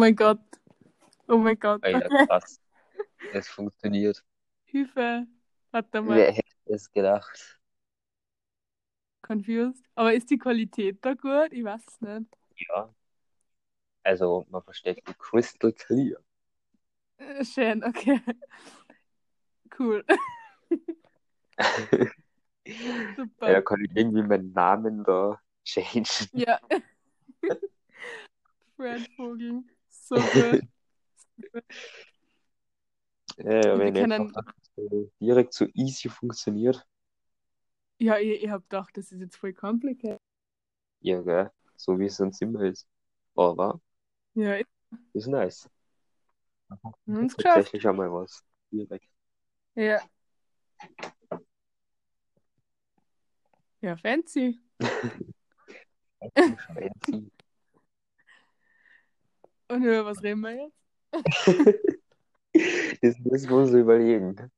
Oh mein Gott. Oh mein Gott. Alter, krass. Es funktioniert. Hilfe. Warte mal. Wer hätte es gedacht? Confused. Aber ist die Qualität da gut? Ich weiß es nicht. Ja. Also, man versteht die crystal clear. Äh, Schön, okay. Cool. Ja, da Super. kann ich irgendwie meinen Namen da changen. Ja. Fred Vogel. So gut. Ja, Wir wenn das so direkt so easy funktioniert. Ja, ich, ich hab gedacht, das ist jetzt voll complicated. Ja, gell? So wie es uns immer ist. Aber Ja, ist nice. geschafft. Tatsächlich einmal was. Direkt. Ja. Ja, fancy. Fancy. Und über was reden wir jetzt? Das müssen wir uns überlegen.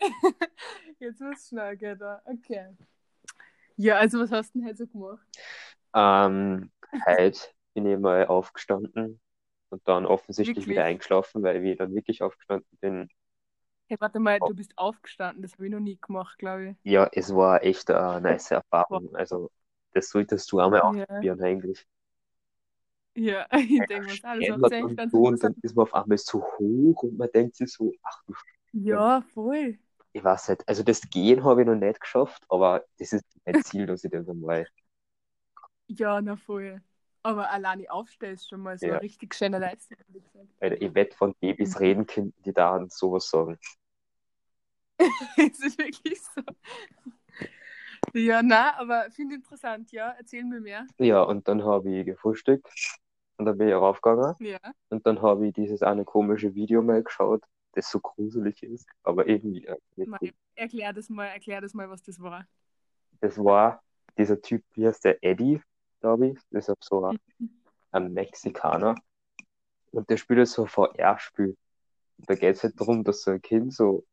Jetzt wird's schnell gehen da. Okay. Ja, also was hast du denn heute so gemacht? Ähm, heute bin ich mal aufgestanden und dann offensichtlich Wirklich? wieder eingeschlafen, weil ich dann wirklich aufgestanden bin. Hey, warte mal, du bist aufgestanden. Das habe ich noch nie gemacht, glaube ich. Ja, es war echt eine nice Erfahrung. Also, das solltest du einmal Ja. ausprobieren eigentlich. Ja, ich denke mir, das Ständert ist echt und ganz so, und dann ist man auf einmal so hoch und man denkt sich so, ach du, Ja, voll. ich weiß nicht. Also, das Gehen habe ich noch nicht geschafft, aber das ist mein Ziel, dass ich das einmal. Ja, na voll. Aber alleine aufstehen ist schon mal so Ja. eine richtig schöne Leistung. Weil ich wette, von Babys reden könnten die da sowas sagen. Es ist wirklich so. Ja, na, aber finde interessant, ja. Erzähl mir mehr. Ja, und dann habe ich gefrühstückt und dann bin ich raufgegangen. Ja. Und dann habe ich dieses eine komische Video mal geschaut, das so gruselig ist, aber irgendwie äh, Mal, erklär das mal, erklär das mal, was das war. Das war dieser Typ, wie heißt der Eddie, glaube ich. Das ist so ein, ein Mexikaner. Und der spielt so ein VR-Spiel. Da geht es halt darum, dass so ein Kind so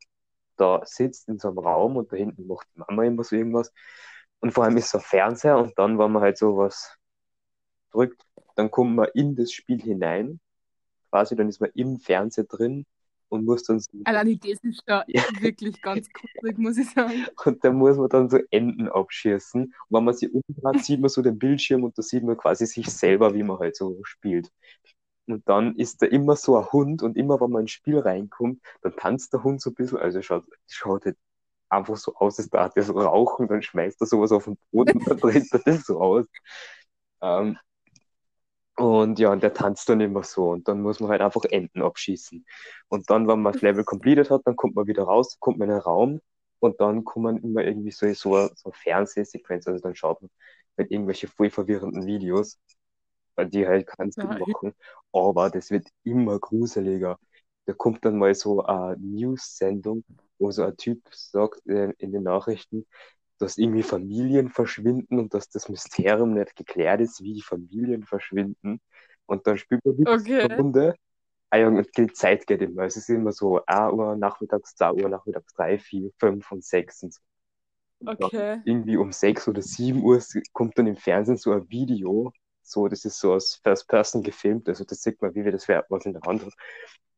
da sitzt in so einem Raum und da hinten macht die Mama immer so irgendwas. Und vor allem ist so ein Fernseher und dann, wenn man halt so was drückt, dann kommt man in das Spiel hinein. Quasi, dann ist man im Fernseher drin und muss dann so Alleine das ist da Ja. wirklich ganz gruselig, muss ich sagen. Und da muss man dann so Enden abschießen. Und wenn man sie umdreht, sieht man so den Bildschirm und da sieht man quasi sich selber, wie man halt so spielt. Und dann ist da immer so ein Hund und immer, wenn man ins Spiel reinkommt, dann tanzt der Hund so ein bisschen. Also schaut, schaut halt einfach so aus, als darf er so rauchen, dann schmeißt er sowas auf den Boden und dann dreht er das so aus. Ähm, und ja, und der tanzt dann immer so und dann muss man halt einfach Enden abschießen. Und dann, wenn man das Level completed hat, dann kommt man wieder raus, kommt man in den Raum und dann kommen immer irgendwie so, so, so Fernsehsequenz, also dann schaut man halt irgendwelche voll verwirrenden Videos, weil die halt keinen Sinn Ja, machen. Aber das wird immer gruseliger. Da kommt dann mal so eine News-Sendung, wo so ein Typ sagt äh, in den Nachrichten, dass irgendwie Familien verschwinden und dass das Mysterium nicht geklärt ist, wie die Familien verschwinden. Und dann spielt man wieder Okay. eine Runde. Ah ja, und die Zeit geht immer. Es ist immer so 1 Uhr nachmittags, 2 Uhr nachmittags, 3, 4, 5 und 6 und so. Und Okay. irgendwie um 6 oder 7 Uhr kommt dann im Fernsehen so ein Video. So, das ist so aus First Person gefilmt. Also das sieht man, wie wir das wer was in der Hand hat.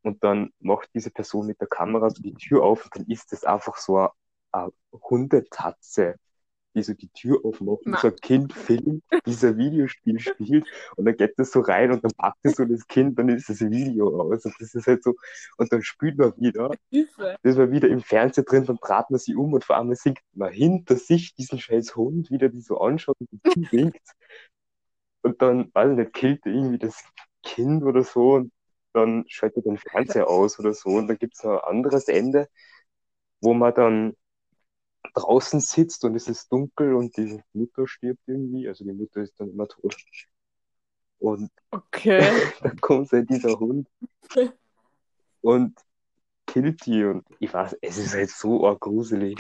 Und dann macht diese Person mit der Kamera so die Tür auf und dann ist das einfach so eine, eine Hundetatze, so die Tür aufmacht und so ein Kind filmt, dieser Videospiel spielt und dann geht das so rein und dann packt es so das Kind, dann ist das Video aus und das ist halt so und dann spielt man wieder. Das war wieder im Fernseher drin, dann trat man sie um und vor allem sieht man hinter sich diesen scheiß Hund wieder, die so anschaut und die winkt. Und dann, weiß ich nicht, killt irgendwie das Kind oder so und dann schaltet den Fernseher aus oder so und dann gibt's noch ein anderes Ende, wo man dann draußen sitzt und es ist dunkel und die Mutter stirbt irgendwie, also die Mutter ist dann immer tot. Und Okay. dann kommt halt dieser Hund und killt die und ich weiß, es ist halt so arg gruselig.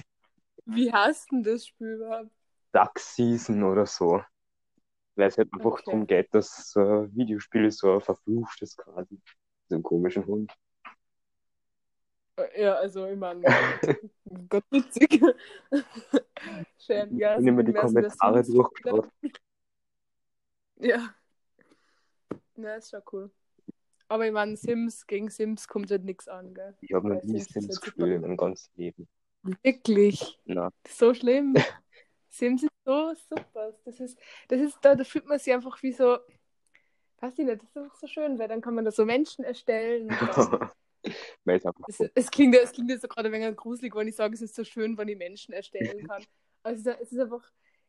Wie heißt denn das Spiel überhaupt? Duck Season oder so. Weil es halt einfach Okay. darum geht, dass so ein Videospiel ist so ein verfluchtes quasi. So einen komischen Hund. Ja, also ich meine, Gott witzig. Schön, ja. Ich immer die Kommentare durchgeschaut. Ja. Ja, ist schon cool. Aber ich meine, Sims gegen Sims kommt halt nichts an, gell? Ich habe noch nie Sims halt gespielt in meinem ganzen Leben. Wirklich. Na, So schlimm. Sims ist so super. Das ist, das ist, da, da fühlt man sich einfach wie so, weiß ich nicht, das ist einfach so schön, weil dann kann man da so Menschen erstellen. Es es, klingt, es klingt jetzt so gerade ein wenig gruselig, wenn ich sage, es ist so schön, wenn ich Menschen erstellen kann. Also es ist einfach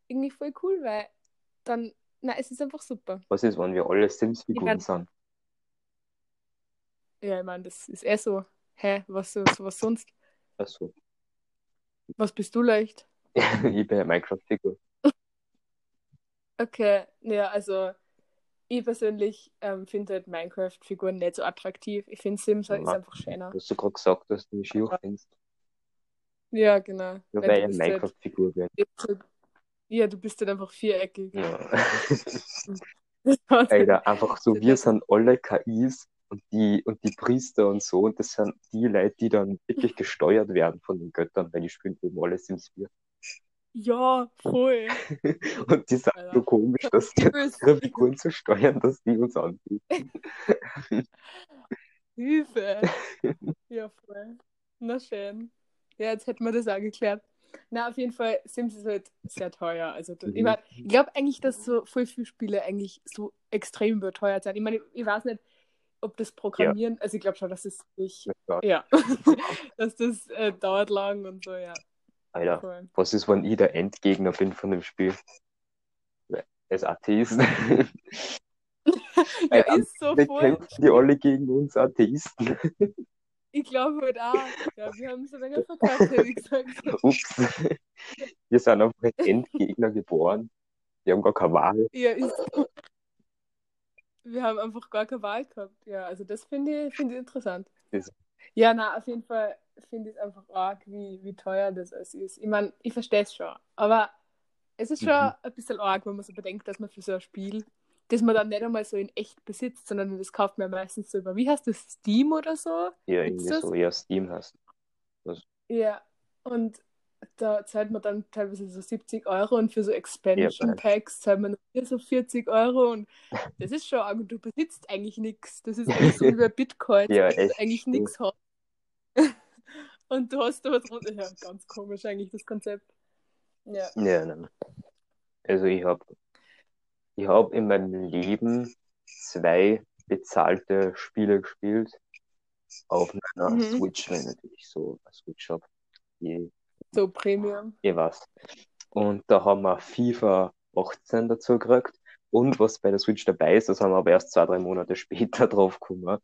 irgendwie voll cool, weil dann, na, es ist einfach super. Was ist, wenn wir alle Sims-Figuren sind? Ja, ich meine, das ist eh so. Hä, was, so, so was sonst? Achso. Was bist du leicht? ich bin eine Minecraft-Figur. Okay, ja, also ich persönlich ähm, finde halt Minecraft-Figuren nicht so attraktiv. Ich finde Sims halt ist Ja. einfach schöner. Du hast du gerade gesagt, dass du mich schier findest. Ja, genau. Nur Weil ich eine halt, Minecraft-Figur bin. ja, du bist halt einfach viereckig. Ja. Alter, einfach so, wir sind alle KIs und die, und die Priester und so, und das sind die Leute, die dann wirklich gesteuert werden von den Göttern, weil die spielen eben alle Sims 4. Ja, voll. Und die sind Alter. so komisch, dass die Figuren zu steuern, dass die uns anbieten. Hilfe. Ja, voll. Na schön. Ja, jetzt hätten wir das auch geklärt. Na, auf jeden Fall, Sims ist halt sehr teuer. Also, ich, Mhm. mein, ich glaube eigentlich, dass so voll viele Spiele eigentlich so extrem überteuert sind. Ich meine, ich, ich weiß nicht, ob das Programmieren, also ich glaube schon, dass es sich, Ja. ja, dass das äh, dauert lang und so, ja. Alter, Voll. was ist, wenn ich der Endgegner bin von dem Spiel? Als Atheist. Ja, Alter, ist so Wir voll. kämpfen die alle gegen uns Atheisten. Ich glaube halt auch. Ja, wir haben so lange verkackt, ich gesagt. Ups. Wir sind einfach als Endgegner geboren. Wir haben gar keine Wahl. Ja, ist so. Wir haben einfach gar keine Wahl gehabt. Ja, also das finde ich, finde ich interessant. Ist- Ja, na, auf jeden Fall finde ich es einfach arg, wie, wie teuer das alles ist. Ich meine, ich verstehe es schon, aber es ist schon Mhm. ein bisschen arg, wenn man so bedenkt, dass man für so ein Spiel, das man dann nicht einmal so in echt besitzt, sondern das kauft man meistens so über, wie heißt das, Steam oder so? Ja, irgendwie das? so, ja, Steam hast. Ja, und da zahlt man dann teilweise so 70 Euro und für so Expansion Packs zahlt man hier so 40 Euro und das ist schon arg und du besitzt eigentlich nichts. Das ist eigentlich so wie bei Bitcoin, Ja, dass du eigentlich nichts hast. Und du hast da was drunter. Ja, ganz komisch eigentlich das Konzept. Ja. Ja, nein. Also ich habe ich hab in meinem Leben zwei bezahlte Spiele gespielt auf meiner Mhm. Switch, weil ich natürlich so eine Switch habe. So Premium. je was. Und da haben wir FIFA 18 dazu gekriegt. Und was bei der Switch dabei ist, das haben wir aber erst zwei, drei Monate später drauf gekommen. Haben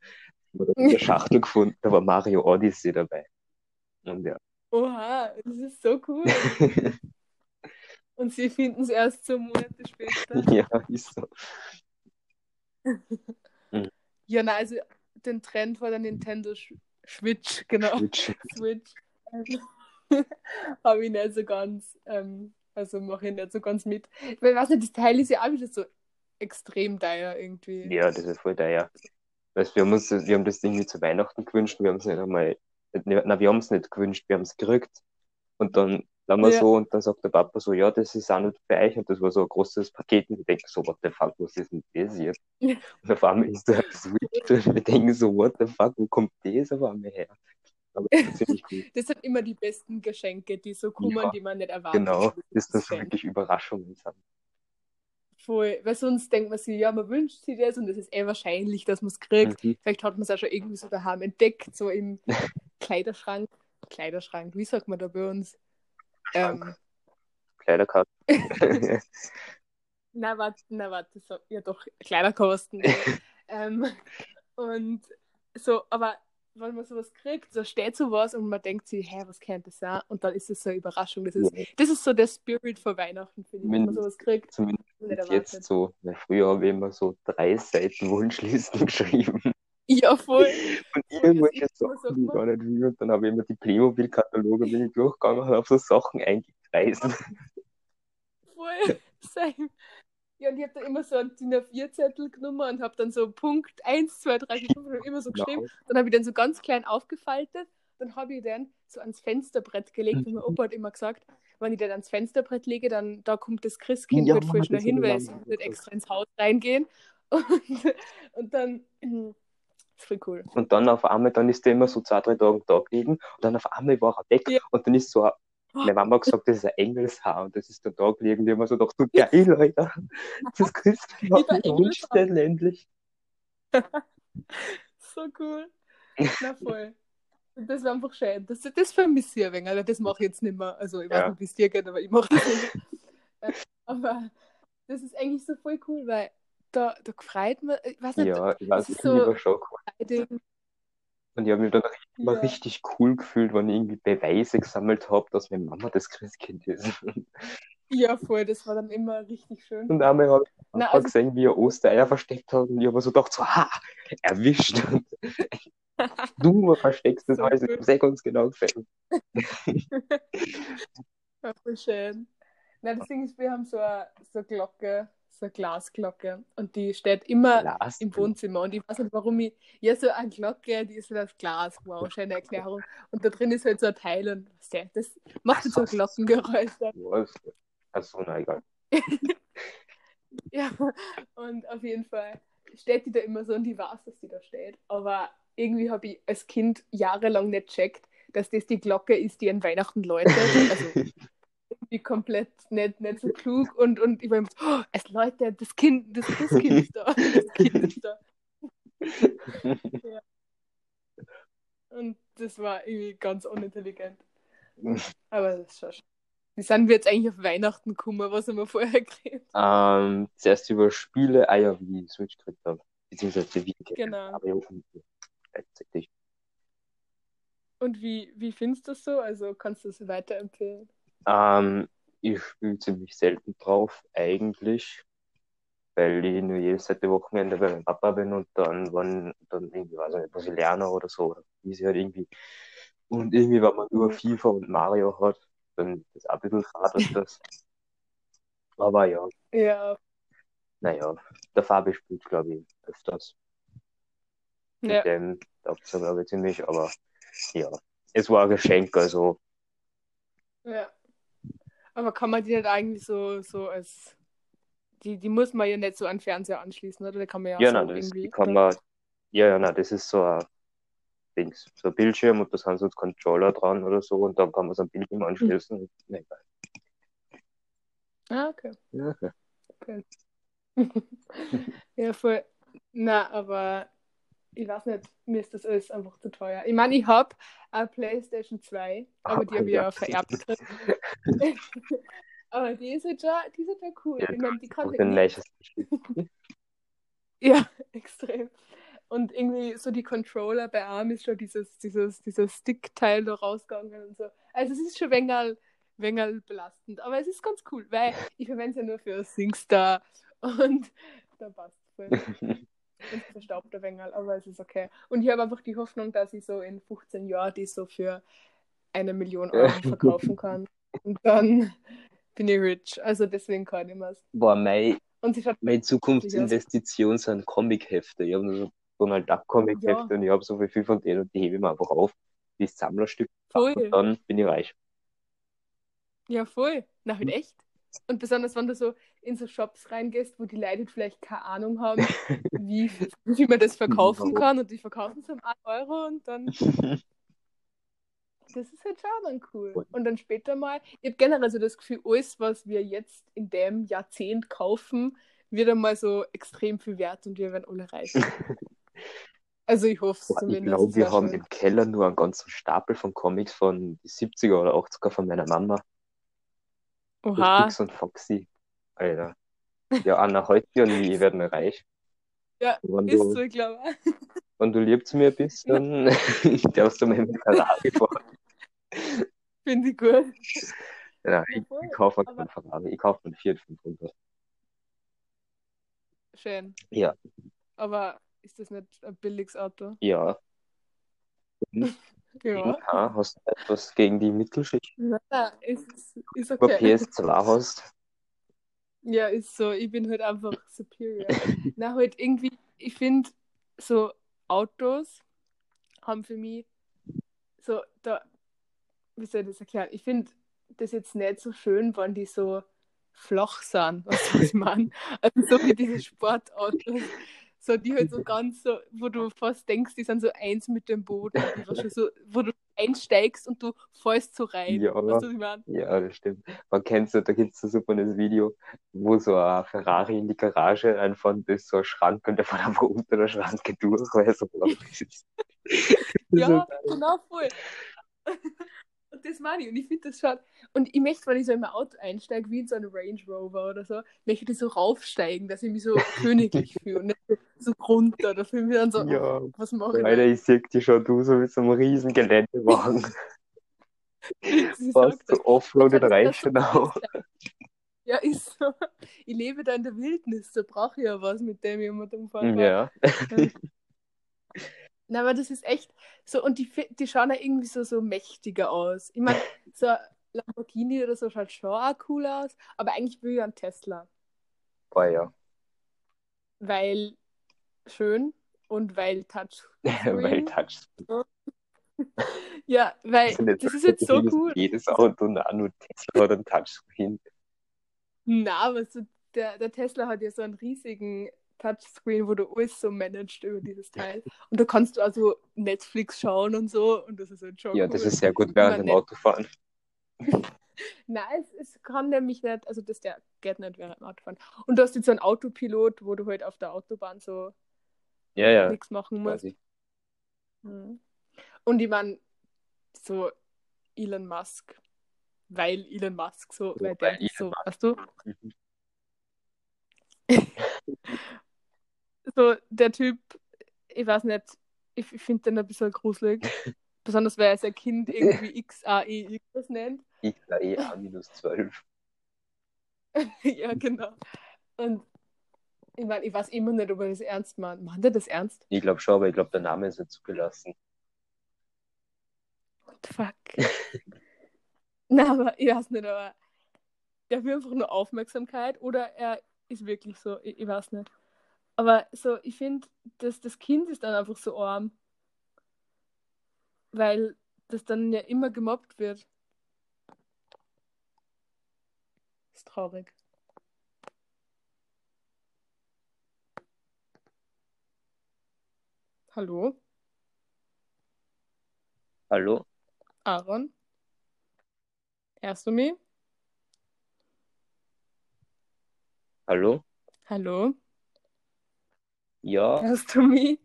da in der Schachtel gefunden, da war Mario Odyssey dabei. Und ja. Oha, das ist so cool. Und sie finden es erst so Monate später. ja, ist so. Ja, na, also den Trend vor der Nintendo Switch, genau. Switch. Switch. Habe ich nicht so ganz, ähm, also mache ich nicht so ganz mit. Weil ich weiß nicht, das Teil ist ja auch wieder so extrem teuer irgendwie. Ja, das ist voll teuer. Weißt, wir haben uns, wir haben das irgendwie zu Weihnachten gewünscht, wir haben es nicht einmal, na, wir haben es nicht gewünscht, wir haben es gekriegt. Und dann waren wir Ja. so, und dann sagt der Papa so, ja, das ist auch nicht für euch, und das war so ein großes Paket, und wir denken so, what the fuck, was ist denn das jetzt? Ja. Und auf einmal ist der Switch, und wir denken so, what the fuck, wo kommt das auf einmal her? Aber das ist. Das sind immer die besten Geschenke, die so kommen, Ja, die man nicht erwartet. Genau, dass das Geschenk. wirklich Überraschungen sind. Voll. Weil sonst denkt man sich, ja, man wünscht sich das und es ist eh wahrscheinlich, dass man es kriegt. Mhm. Vielleicht hat man es auch schon irgendwie so daheim entdeckt, so im Kleiderschrank. Kleiderschrank, wie sagt man da bei uns? Ähm, Kleiderkasten. na, warte, na, warte, so, ja doch, Kleiderkosten. ja. ähm, und so, aber wenn man sowas kriegt, so steht sowas und man denkt sich, hä, was könnte das sein? Und dann ist es so eine Überraschung. Das ist, Ja. das ist so der Spirit vor Weihnachten, finde ich, wenn man sowas kriegt. Zumindest jetzt so, weil früher habe ich immer so drei Seiten Wunschlisten geschrieben. Ja, voll. Und irgendwelche so Sachen, die ich gar nicht will. Und dann habe ich immer die Playmobil-Kataloge bin ich durchgegangen und habe so Sachen eingekreist. Voll. Same. Ja, und ich habe dann immer so einen DIN A4-Zettel genommen und habe dann so Punkt 1, 2, 3, 4, 5 und immer so geschrieben. Dann habe ich den so ganz klein aufgefaltet. Dann habe ich den so ans Fensterbrett gelegt. Und mein Opa hat immer gesagt, wenn ich den ans Fensterbrett lege, dann da kommt das Christkind Ja, halt voll schnell hin, weil es nicht extra ins Haus reingehen. Und, und dann, ist voll cool. Und dann auf einmal, dann ist der immer so zwei, drei Tage da gelegen und dann auf einmal war er weg Ja. und dann ist so ein, meine Mama hat gesagt, das ist ein Engelshaar und das ist da gelegen, die haben so gedacht, so geil, Alter, das kriegst du noch Engelshaar. Rundstellen endlich. So cool. Na voll. Das war einfach schön. Das, das vermisse ich ein wenig, das mache ich jetzt nicht mehr. Also ich weiß Ja. nicht, wie es dir geht, aber ich mache das nicht. Äh, Aber das ist eigentlich so voll cool, weil da, da freut man, ich weiß nicht, Ja, ich weiß, das ist so- cool. Und ich habe mich dann immer Ja. richtig cool gefühlt, wenn ich irgendwie Beweise gesammelt habe, dass meine Mama das Christkind ist. ja voll, das war dann immer richtig schön. Und einmal habe ich Na, also- gesehen, wie er Ostereier versteckt hat und ich habe so gedacht, so, ha, erwischt. du versteckst das alles, ich habe sehr ganz genau gesehen. Ja, voll schön. Na, das Ding ist, wir haben so eine, so eine Glocke, so eine Glasglocke und die steht immer Glas. im Wohnzimmer und ich weiß nicht, warum ich, ja, so eine Glocke, die ist halt aus Glas, wow, schöne Erklärung und da drin ist halt so ein Teil und weißt du, das macht jetzt so Glockengeräusche. Was? Also, na egal. Ja, und auf jeden Fall steht die da immer so und die weiß, dass die da steht, aber irgendwie habe ich als Kind jahrelang nicht checkt, dass das die Glocke ist, die an Weihnachten läutet, also irgendwie komplett nicht, nicht so klug und, und ich war immer so, oh, es läutet, das Kind, das Christkind ist da, das Kind ist da. Und das war irgendwie ganz unintelligent. Aber das ist schon schön. Wie sind wir jetzt eigentlich auf Weihnachten gekommen? Was haben wir vorher geredet? ähm, zuerst über Spiele, ah ja, wie ich Switch gekriegt habe. Beziehungsweise wie ich Genau. Aber ja, und gleichzeitig. Und wie, wie findest du das so? Also kannst du es weiterempfehlen? Ähm, ich spiele ziemlich selten drauf, eigentlich, weil ich nur jedes zweite Wochenende bei meinem Papa bin und dann, wann, dann irgendwie, weiß ich nicht, was ich lerne oder so, oder wie sie halt irgendwie. Und irgendwie, wenn man nur Mhm. FIFA und Mario hat, dann ist auch ein bisschen schade, das. Aber ja, Ja, naja, der Fabi spielt, glaube ich, öfters. Mit ja. dem taugt es, glaube ich, ziemlich, aber ja, es war ein Geschenk, also ja. Aber kann man die nicht eigentlich so, so als. Die, die muss man ja nicht so an den Fernseher anschließen, oder? Da kann man ja, Ja, so nein, das irgendwie. kann man, ja, ja, nein, das ist so ein Dings, so ein Bildschirm und da sind so Controller dran oder so und dann kann man so ein Bildschirm anschließen. Nee, egal. Ah, okay. Ja, okay. ja, voll. Na, aber ich weiß nicht, mir ist das alles einfach zu teuer. Ich meine, ich habe eine PlayStation 2, aber die habe ich ja vererbt aber die ist halt schon, die ist halt schon cool. Ja, ich meine, die kann Spiel. Ja, extrem. Und irgendwie so die Controller bei Arm ist schon dieses, dieses, dieses Stick-Teil da rausgegangen und so. Also es ist schon wenig, wenig belastend, aber es ist ganz cool, weil ich verwende es ja nur für SingStar und da passt es ein wenig, aber es ist okay. Und ich habe einfach die Hoffnung, dass ich so in 15 Jahren die so für eine Million Euro verkaufen kann. Und dann bin ich rich. Also deswegen kann ich mir Boah, mein, Und sie meine Zukunftsinvestition sind Comichefte. Ich habe nur so Donald Duck Comichefte Ja. und ich habe so viel von denen und die hebe ich mir einfach auf. Die Sammlerstück. voll. Und dann bin ich reich. Ja, voll. Na, halt echt. Und besonders, wenn du so in so Shops reingehst, wo die Leute vielleicht keine Ahnung haben, wie, wie man das verkaufen kann und die verkaufen es um 1 Euro und dann, das ist halt schon dann cool. Und dann später mal, ich habe generell so das Gefühl, alles, was wir jetzt in dem Jahrzehnt kaufen, wird einmal so extrem viel wert und wir werden alle reich. Also ich hoffe es Boah, ich zumindest. glaube, wir haben schon- im Keller nur einen ganzen Stapel von Comics von die 70er oder 80er von meiner Mama. Oha. Fix und Foxy. Alter. Ja, Anna, heute und ich werden reich. Ja, Wenn Ist du, so, ich glaube. wenn du lieb zu mir bist, dann darfst du mir mit Ferrari fahren. Finde ich gut. Ja, ich, ich kaufe keinen Ferrari, ich kaufe einen Fiat 500. Schön. Ja, Aber ist das nicht ein billiges Auto? ja. Ja. Hast du etwas gegen die Mittelschicht Na, ist, ist über okay. PS2 hast? Ja, ist so. Ich bin halt einfach superior. Na, halt irgendwie, ich finde, so Autos haben für mich so, da, wie soll ich das erklären? Ich finde das jetzt nicht so schön, wenn die so flach sind, was ich meine? Also so wie diese Sportautos, so die halt so ganz so, wo du fast denkst, die sind so eins mit dem Boden, so, wo du einsteigst und du fällst so rein. Ja, weißt du, ich ja, das stimmt. Man kennt so, da gibt es so super ein Video, wo so ein Ferrari in die Garage reinfahren, da ist so ein Schrank und der fährt einfach unter der Schranke durch, weil er so flach ist. Das Ja, genau, voll. Und das meine ich. Und ich finde das schon. Und ich möchte, wenn ich so in mein Auto einsteige, wie in so einen Range Rover oder so, möchte ich so raufsteigen, dass ich mich so königlich fühle und nicht so, runter. Da fühle ich mich dann so, Ja, oh, was mache ich? Alter, ich sehe dich schon, du so mit so einem riesen Geländewagen. das. so offroaded Das- das- reichen auch. Ja, ist so. Ich lebe da in der Wildnis, da brauche ich ja was, mit dem ich dem umfahren kann. Ja. Na, aber das ist echt so, und die, die schauen ja irgendwie so, so mächtiger aus. Ich meine, so ein Lamborghini oder so schaut schon auch cool aus, aber eigentlich will ich einen Tesla, Boah, ja. weil schön und weil Touchscreen. Weil Touchscreen. Ja, weil jetzt das ist jetzt so cool. Jedes Auto, na, nur Tesla hat einen Touchscreen. Na, aber so, der, der Tesla hat ja so einen riesigen Touchscreen, wo du alles so managst über dieses Teil. Und da kannst du also Netflix schauen und so, und das ist halt schon Ja, cool. das ist sehr gut während dem. Autofahren. Nein, es, es kann nämlich nicht, also das der geht nicht während dem Autofahren. Und du hast jetzt so einen Autopilot, wo du halt auf der Autobahn so Ja, ja, nichts machen musst. Mhm. Und ich meine, so Elon Musk, weil Elon Musk so, So, weil der so, Musk. weißt du, Mhm. so der Typ, ich weiß nicht, ich, ich finde den ein bisschen gruselig. Besonders weil er sein Kind irgendwie XAE irgendwas nennt. XAE A-12. ja, genau. Und ich meine, ich weiß immer nicht, ob er das ernst meint. Meint er das ernst? Ich glaube schon, aber ich glaube, der Name ist nicht zugelassen. What the fuck? Na, aber ich weiß nicht, aber der will einfach nur Aufmerksamkeit oder er ist wirklich so, ich, ich weiß nicht. Aber so, ich finde, dass das Kind ist dann einfach so arm. Weil das dann ja immer gemobbt wird. Ist traurig. Hallo, Hallo? Aaron? Hörst du mich? Hallo? Hallo? Ja, Hörst du mich?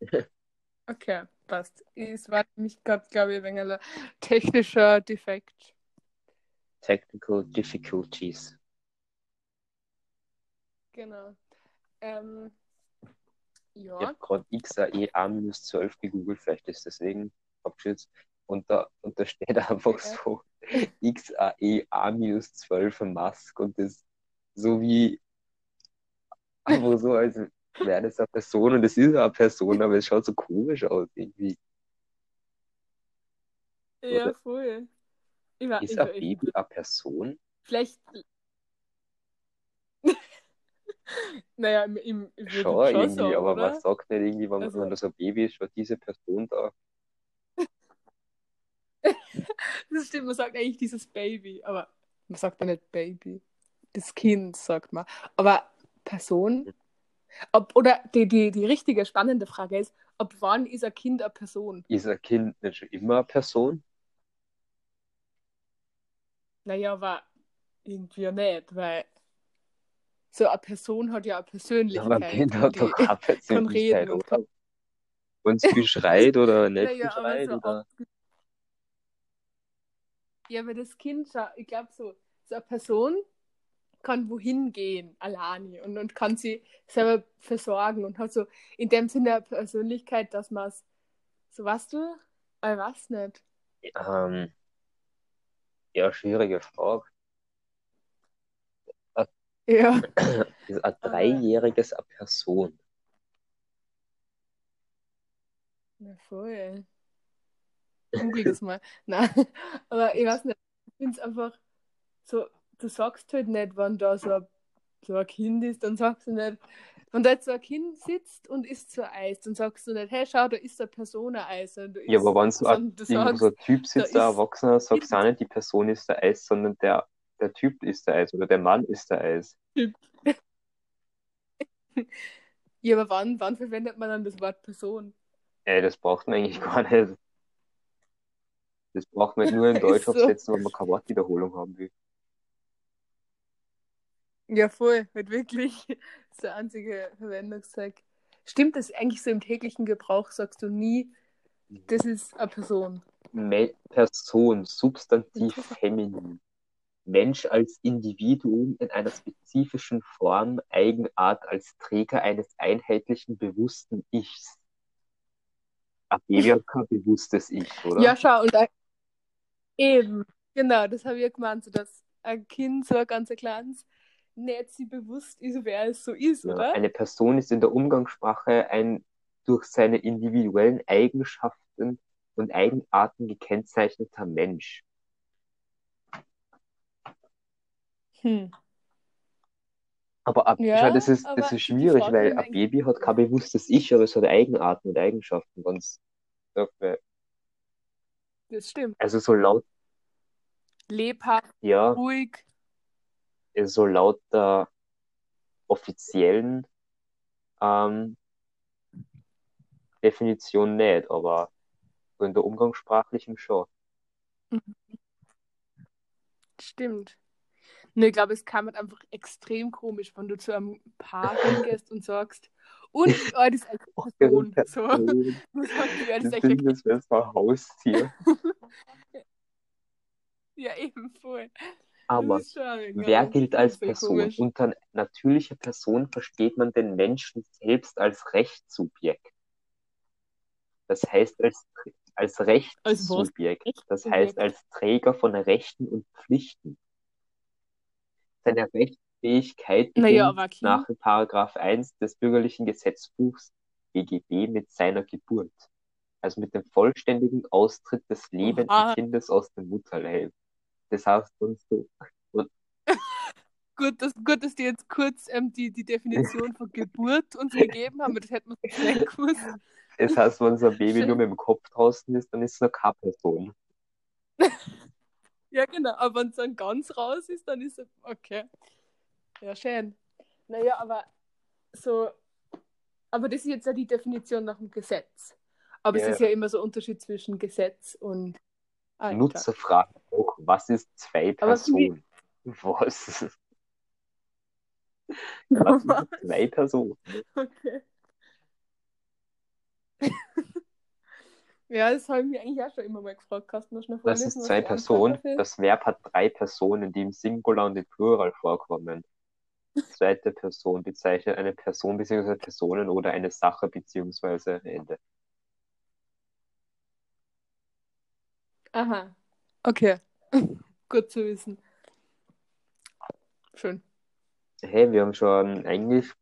Okay, passt. Es war nämlich gerade, glaube ich, ein wenig technischer Defekt. Technical Difficulties. Genau. Ähm, Ich ja, habe gerade XAE A-12 gegoogelt, vielleicht ist deswegen abgeschützt. Und da, und da steht einfach Ja. so XAE A-12 Mask und das so wie einfach so, als wäre das eine Person und es ist eine Person, aber es schaut so komisch aus irgendwie. ja, Oder- voll. Ich war, Ist ich ein war echt- Baby eine Person? Vielleicht. naja, im, im, im Schon schon irgendwie, so, aber oder? man sagt nicht irgendwie, wenn, Also- wenn das ein Baby ist, schaut diese Person da. Das stimmt, man sagt eigentlich dieses Baby, aber man sagt ja nicht Baby. Das Kind, sagt man. Aber Person? Ob, oder die, die, die richtige spannende Frage ist, ab wann ist ein Kind eine Person? Ist ein Kind nicht schon immer eine Person? Naja, aber irgendwie ja nicht, weil so eine Person hat ja eine Persönlichkeit. Aber ein Kind hat doch keine Persönlichkeit, und oder? Wenn es viel schreit oder nicht viel Naja, aber schreit, so oder? Ja, aber das Kind, ich glaube so, so eine Person kann wohin gehen, alleine und, und kann sie selber versorgen und hat so in dem Sinne eine Persönlichkeit, dass man es, so weißt du, ich weiß nicht. Ähm, ja, schwierige Frage. Ja, Ist ein Dreijähriges eine Person? na voll. Google das mal. Nein, aber ich weiß nicht, ich finde es einfach so, du sagst halt nicht, wenn da so ein, so ein Kind ist, dann sagst du nicht, wenn da jetzt so ein Kind sitzt und isst so Eis, dann sagst du nicht, hey, schau, da ist eine Person ein Eis. Ja, aber wenn so ein, sagst, so ein Typ sitzt, ist Erwachsener, sagst du auch nicht, die Person ist der Eis, sondern der der Typ ist der Eis oder der Mann ist der Eis. Ja, aber wann, wann verwendet man dann das Wort Person? Ey, das braucht man eigentlich gar nicht. Das braucht man nur in Deutsch so. aufsetzen, wenn man keine Wortwiederholung haben will. Ja, voll, halt wirklich. Das ist der einzige Verwendungszweck. Stimmt das eigentlich so im täglichen Gebrauch, sagst du nie, das ist eine Person? Me Person, Substantiv feminin. Mensch als Individuum in einer spezifischen Form, Eigenart als Träger eines einheitlichen, bewussten Ichs. Baby hat kein bewusstes Ich, oder? Ja, schau, und ein... eben, genau, das habe ich ja gemeint, so dass ein Kind, so ein ganz kleines, nicht sich bewusst ist, wer es so ist, Ja, oder? Eine Person ist in der Umgangssprache ein durch seine individuellen Eigenschaften und Eigenarten gekennzeichneter Mensch. Hm. Aber ab, Ja, schau, das ist, das ist schwierig, weil ein Baby hat kein bewusstes Ich, aber es hat Eigenarten und Eigenschaften. Wenn's, Das stimmt. also so laut, Lebhaft, ja, ruhig. So laut der offiziellen ähm, Definition nicht, aber so in der umgangssprachlichen schon. Stimmt. Ne, ich glaube, es kam halt einfach extrem komisch, wenn du zu einem Paar hingehst und sagst, und wie alt ist eine Person? So, du sagst, ist Das Ding, das wäre ein Haustier. Ja, eben voll. Aber wer gilt als Person? komisch. Unter natürlicher Person versteht man den Menschen selbst als Rechtssubjekt. Das heißt als, als Rechtssubjekt. Das heißt als Träger von Rechten und Pflichten. Seine Rechtsfähigkeit beginnt nach Paragraph 1 des bürgerlichen Gesetzbuchs BGB mit seiner Geburt. Also mit dem vollständigen Austritt des lebenden Oha. Kindes aus dem Mutterleib. Das heißt, sonst so, Gut, dass, gut, dass die jetzt kurz ähm, die, die Definition von Geburt uns gegeben haben, das hätten wir so schnell gewusst. das heißt, wenn so ein Baby nur mit dem Kopf draußen ist, dann ist es noch keine Person. Ja, genau. Aber wenn es dann ganz raus ist, dann ist es okay. Ja, schön. Naja, aber so, aber das ist jetzt ja die Definition nach dem Gesetz. Aber Ja. es ist ja immer so ein Unterschied zwischen Gesetz und Alter. Nutzer fragen auch, was ist zwei Personen? Was? Zwei Personen? Okay. ja, das habe ich mich eigentlich auch schon immer mal gefragt. Kannst du noch schnell Das ist zwei Personen. Das Verb hat drei Personen, die im Singular und im Plural vorkommen. Zweite Person bezeichnet eine Person bzw. Personen oder eine Sache bzw. Ende. Aha. Okay. Gut zu wissen. Schön. Hey, wir haben schon eigentlich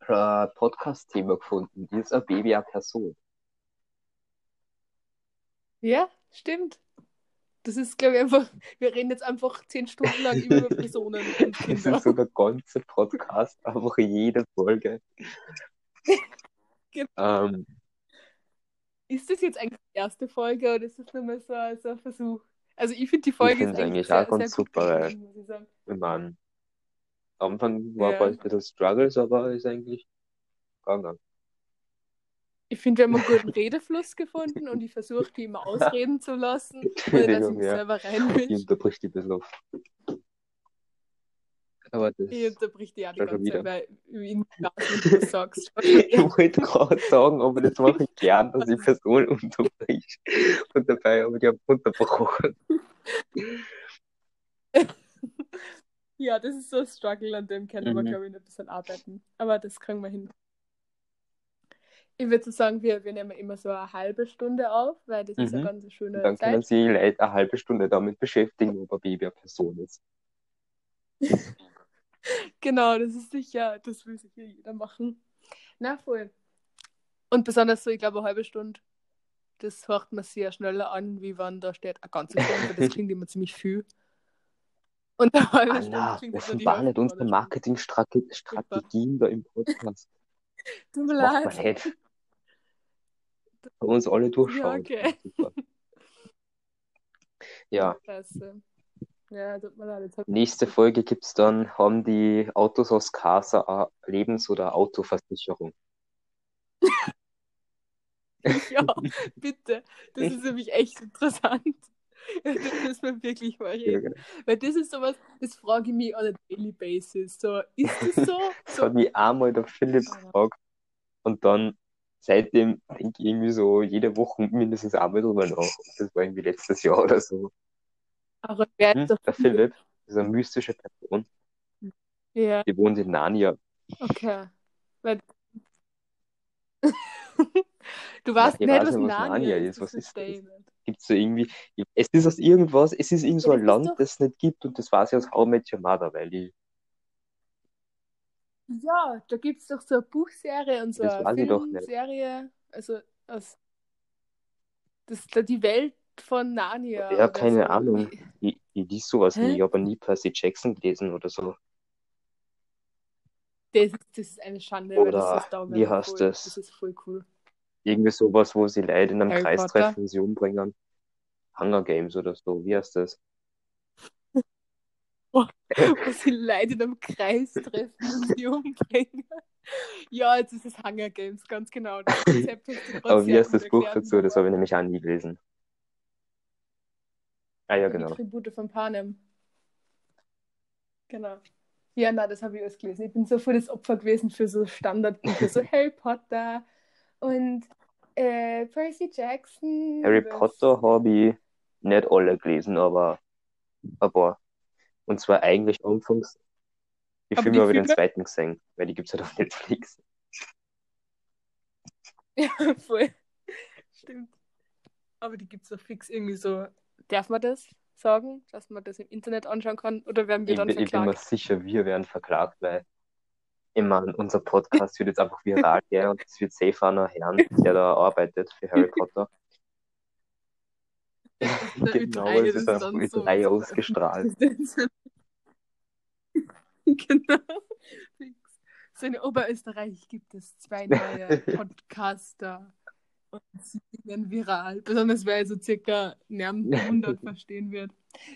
ein Podcast-Thema gefunden. Ist ein Baby eine Person? Ja, stimmt. Das ist, glaube ich, einfach, wir reden jetzt einfach zehn Stunden lang über Personen und Das Kinder. ist so der ganze Podcast, einfach jede Folge. Genau. Ähm, Ist das jetzt eigentlich die erste Folge oder ist das nur mal so, so ein Versuch? Also ich finde die Ich Folge find's ist eigentlich sehr, auch ganz gut super, muss ich sagen. ich mein, am Anfang war Ja. ein bisschen Struggles, aber ist eigentlich gegangen. Ich finde, wir haben einen guten Redefluss gefunden und ich versuche, die immer ausreden zu lassen, ohne dass ich mich Ja. selber reinmische. unterbricht die ein bisschen auf. Aber das, Ich unterbrich die auch die ganze Zeit, weil in wenn du sagst. ich wollte gerade sagen, aber das mache ich gern, dass ich Personen unterbrich. Und dabei habe ich die unterbrochen. Ja, das ist so ein Struggle, an dem können wir, Mhm. glaube ich, ein bisschen arbeiten. Aber das kriegen wir hin. Ich würde so sagen, wir, wir nehmen immer so eine halbe Stunde auf, weil das ist Mhm. eine ganz schöne Dann können Zeit. Sie Leute eine halbe Stunde damit beschäftigen, ob ein Baby eine Person ist. Genau, das ist sicher, das will sicher jeder machen. Na, voll. Und besonders so, ich glaube, eine halbe Stunde, das hört man sehr schneller an, wie wenn da steht eine ganze Stunde. Das klingt immer ziemlich viel. Und eine halbe Stunde Anna, klingt so die offenbar Hälfte nicht unsere Stunde. Marketingstrategien da im Podcast. Tut mir Das leid. man nicht. Bei uns alle durchschauen. Ja, okay. Ja, Klasse. Ja, tut mir leid. Nächste Folge gibt's dann, haben die Autos aus Casa eine Lebens- oder Autoversicherung. Ja, bitte. Das ist nämlich echt interessant. Das wir wirklich mal Ja, reden. genau. Weil das ist sowas, das frage ich mich on a daily basis. So, ist das so? Das so hat mich einmal der Philipp Ja. gefragt. Und dann seitdem denke ich irgendwie so jede Woche mindestens einmal drüber nach. Das war irgendwie letztes Jahr oder so. Aber wer Hm? ist der Philipp ist eine mystische Person. Ja, Die wohnt in Narnia. okay. Weil... du weißt ich nicht, nicht, was Narnia Narnia ist. Was ist das? ich nicht. Gibt so irgendwie, es ist aus irgendwas, es ist irgend so ein Land, doch- das es nicht gibt und das weiß ich aus How I Met Your Mother, weil die, Ja, da gibt es doch so eine Buchserie und so Das eine. Filmserie. Also, aus, das die Welt von Narnia. Ja, keine so. Ahnung. Wie- ich, ich lies sowas Hä? nie, ich habe nie Percy Jackson gelesen oder so. Das ist, das ist eine Schande, weil das Oder ist wie heißt voll, das? Das ist voll cool. Irgendwie sowas, wo sie Leute in einem Harry Kreis Potter? treffen und sie umbringen. Hunger Games oder so, wie heißt das? Wo sie Leute in einem Kreis treffen und sie umbringen. Ja, jetzt ist es Hunger Games, ganz genau. Das Konzept gerade Aber wie heißt das Buch dazu? Das habe ich nämlich auch nie gelesen. Ah ja, Die genau. Tribute von Panem. Genau. Ja, na, das habe ich alles gelesen. Ich bin so voll das Opfer gewesen für so Standardbücher, so Harry Potter und äh, Percy Jackson. Harry Potter habe ich nicht alle gelesen, aber ein paar. Und zwar eigentlich anfangs. Die Aber Filme die habe ich den zweiten gesehen, weil die gibt es halt auf Netflix. Ja, voll. Stimmt. Aber die gibt es doch fix irgendwie so. Darf man das sagen, dass man das im Internet anschauen kann? Oder werden wir Ich, dann bin- ich bin mir verklagt? sicher, wir werden verklagt, weil ich meine, unser Podcast wird jetzt einfach viral gehen und es wird safe einer Herrn, der da arbeitet für Harry Potter. Genau, Ö3 es ist einfach dann so- Ö3 so ausgestrahlt. genau. So in Oberösterreich gibt es zwei neue Podcaster. Und sie werden viral. Besonders weil so circa närmend 100 verstehen wird.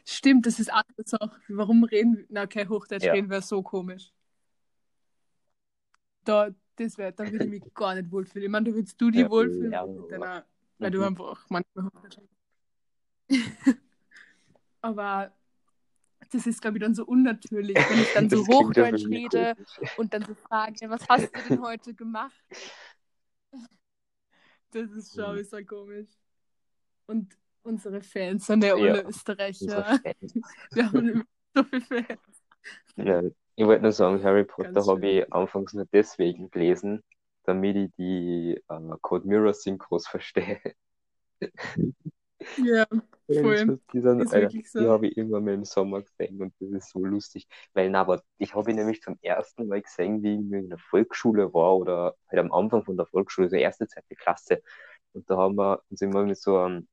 Stimmt, das ist auch eine Sache. Warum reden wir? Na, okay, Hochdeutsch Ja. reden wäre so komisch. Da, das wäre, da würde ich mich gar nicht wohlfühlen. Ich meine, da würdest du dich Ja, wohlfühlen, ja, mit deiner, weil du Mhm. einfach manchmal Hochdeutsch. Aber das ist, glaube ich, dann so unnatürlich, wenn ich dann so Hochdeutsch rede komisch. und dann so frage, was hast du denn heute gemacht? Das ist schon Mhm. ein bisschen komisch. Und unsere Fans sind ja Ja, alle Unsere Österreicher. Wir haben so viele Fans. Ja, ich wollte nur sagen, Harry Potter habe ich anfangs nur deswegen gelesen, damit ich die äh, Code Mirror Synchros verstehe. Ja, Voll. Die, sind, Ist Alter, so. die habe ich irgendwann mal im Sommer gesehen und das ist so lustig. Weil, na, aber ich habe ihn nämlich zum ersten Mal gesehen, wie ich in der Volksschule war oder halt am Anfang von der Volksschule, so erste, zweite Klasse. Und da haben wir uns immer mit so einem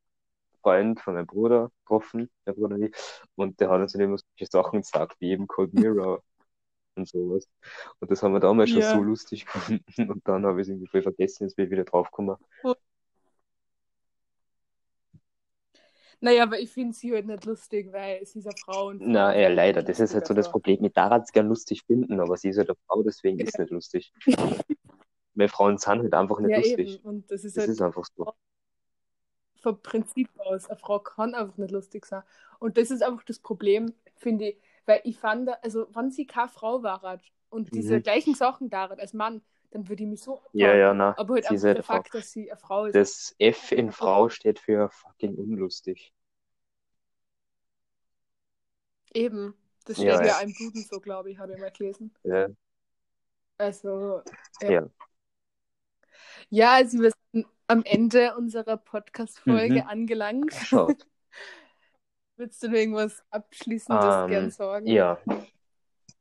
Freund von meinem Bruder getroffen, der Bruder und ich, und der hat uns dann immer solche Sachen gesagt, wie eben Cold Mirror und sowas. Und das haben wir damals schon Ja. so lustig gefunden. Und dann habe ich es irgendwie voll vergessen, jetzt bin ich wieder draufgekommen. Naja, aber ich finde sie halt nicht lustig, weil sie ist eine Frau. Und Na, ja, sind leider. Das ist halt so das. Problem. Mit Dara es gern lustig finden, aber sie ist halt eine Frau, deswegen ist es nicht lustig. Weil Frauen sind halt einfach nicht Ja, lustig. eben. Und das ist Das halt ist einfach so. vom Prinzip aus. Eine Frau kann einfach nicht lustig sein. Und das ist einfach das Problem, finde ich. Weil ich fand, also, wenn sie keine Frau war und diese Mhm. gleichen Sachen da als Mann, dann würde ich mich so. Ja, ja, na. Aber halt sie einfach der Frau. Fakt, dass sie eine Frau ist. Das F in Frau steht für fucking unlustig. Eben. Das steht Ja, ja, ja. im Duden so, glaube ich, habe ich mal gelesen. Ja. Also, Ja. ja, also wir sind am Ende unserer Podcast-Folge Mhm. angelangt. Schaut. Würdest du noch irgendwas Abschließendes Ähm, gern sagen? Ja.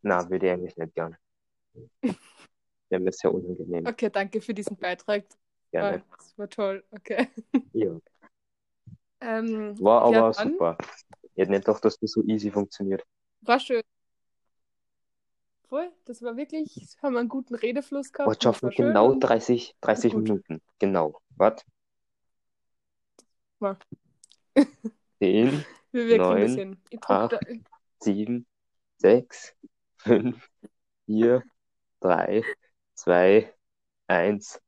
Na, würde ich eigentlich nicht gern. Wäre mir sehr unangenehm. Okay, danke für diesen Beitrag. Gerne. Ah, das war toll. Okay. Ja. Ähm, War aber super. Ich hätte nicht gedacht, dass das so easy funktioniert. War schön. Voll, das war wirklich, haben wir einen guten Redefluss gehabt. Das schaffen wir genau und- 30, 30 gut. Minuten. Genau. Was? War. 10, Wir, wir kriegen das Neun, hin. Ich druck acht. da, sieben, sechs, fünf, vier, drei, zwei, eins.